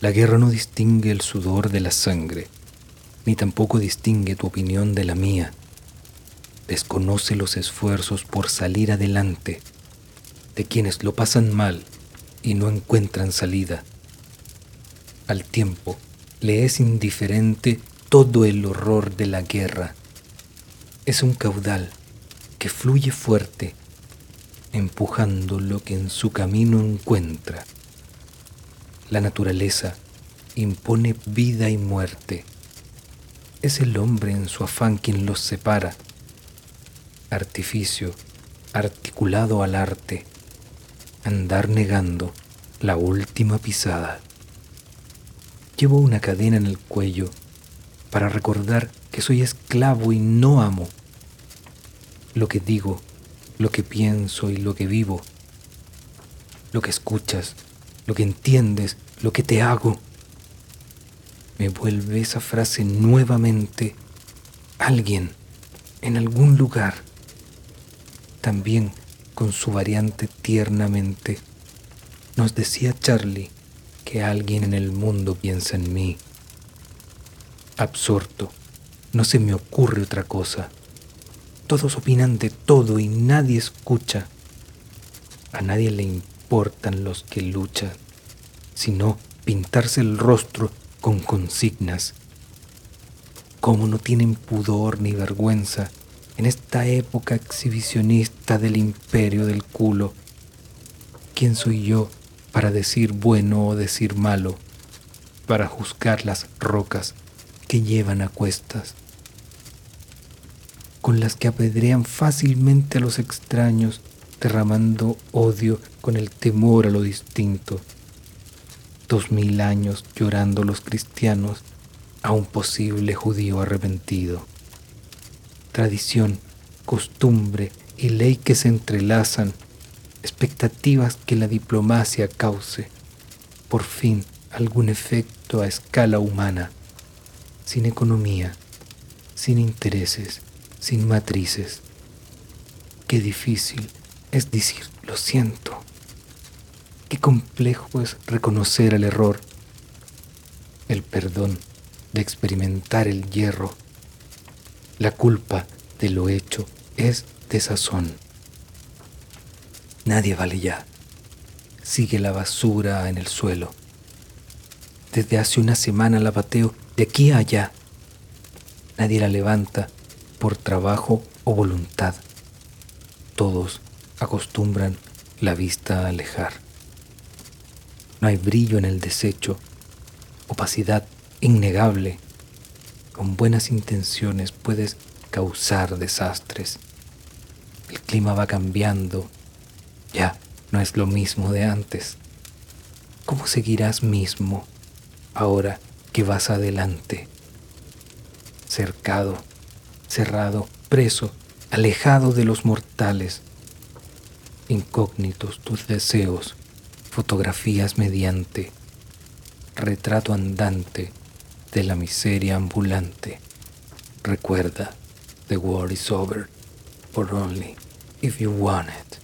La guerra no distingue el sudor de la sangre, ni tampoco distingue tu opinión de la mía. Desconoce los esfuerzos por salir adelante de quienes lo pasan mal y no encuentran salida. Al tiempo le es indiferente todo el horror de la guerra. Es un caudal que fluye fuerte, empujando lo que en su camino encuentra. La naturaleza impone vida y muerte. Es el hombre en su afán quien los separa. Artificio articulado al arte andar negando la última pisada. Llevo una cadena en el cuello para recordar que soy esclavo y no amo. Lo que digo, lo que pienso y lo que vivo, lo que escuchas, lo que entiendes, lo que te hago. Me vuelve esa frase nuevamente alguien en algún lugar. También con su variante tiernamente. Nos decía Charlie que alguien en el mundo piensa en mí. Absorto, no se me ocurre otra cosa. Todos opinan de todo y nadie escucha. A nadie le importan los que luchan, sino pintarse el rostro con consignas. Como no tienen pudor ni vergüenza en esta época exhibicionista del imperio del culo. ¿Quién soy yo para decir bueno o decir malo, para juzgar las rocas que llevan a cuestas, con las que apedrean fácilmente a los extraños, derramando odio con el temor a lo distinto? Dos mil años llorando los cristianos a un posible judío arrepentido tradición, costumbre y ley que se entrelazan, expectativas que la diplomacia cause, por fin algún efecto a escala humana, sin economía, sin intereses, sin matrices. Qué difícil es decir, lo siento. Qué complejo es reconocer el error, el perdón de experimentar el hierro la culpa de lo hecho es desazón. Nadie vale ya. Sigue la basura en el suelo. Desde hace una semana la bateo de aquí a allá. Nadie la levanta por trabajo o voluntad. Todos acostumbran la vista a alejar. No hay brillo en el desecho, opacidad innegable con buenas intenciones puedes causar desastres. El clima va cambiando, ya no es lo mismo de antes. ¿Cómo seguirás mismo ahora que vas adelante? Cercado, cerrado, preso, alejado de los mortales. Incógnitos tus deseos, fotografías mediante, retrato andante de la miseria ambulante. Recuerda, the war is over, but only if you want it.